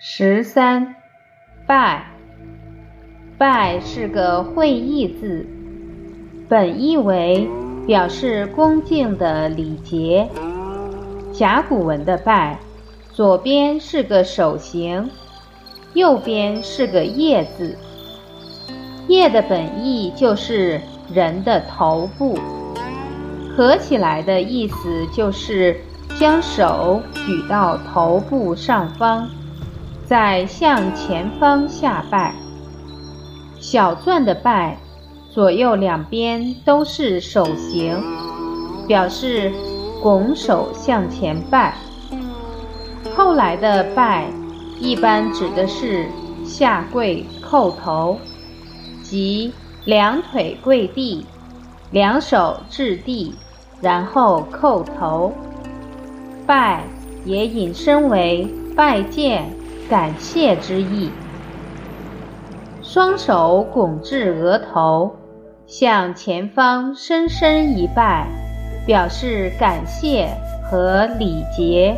十三，拜。拜是个会意字，本意为表示恭敬的礼节。甲骨文的拜，左边是个手形，右边是个叶字。叶的本意就是人的头部，合起来的意思就是将手举到头部上方，再向前方下拜。小篆的“拜”，左右两边都是手形，表示拱手向前拜。后来的“拜”，一般指的是下跪叩头，即两腿跪地，两手置地，然后叩头。拜也引申为拜见、感谢之意。双手拱至额头，向前方深深一拜，表示感谢和礼节。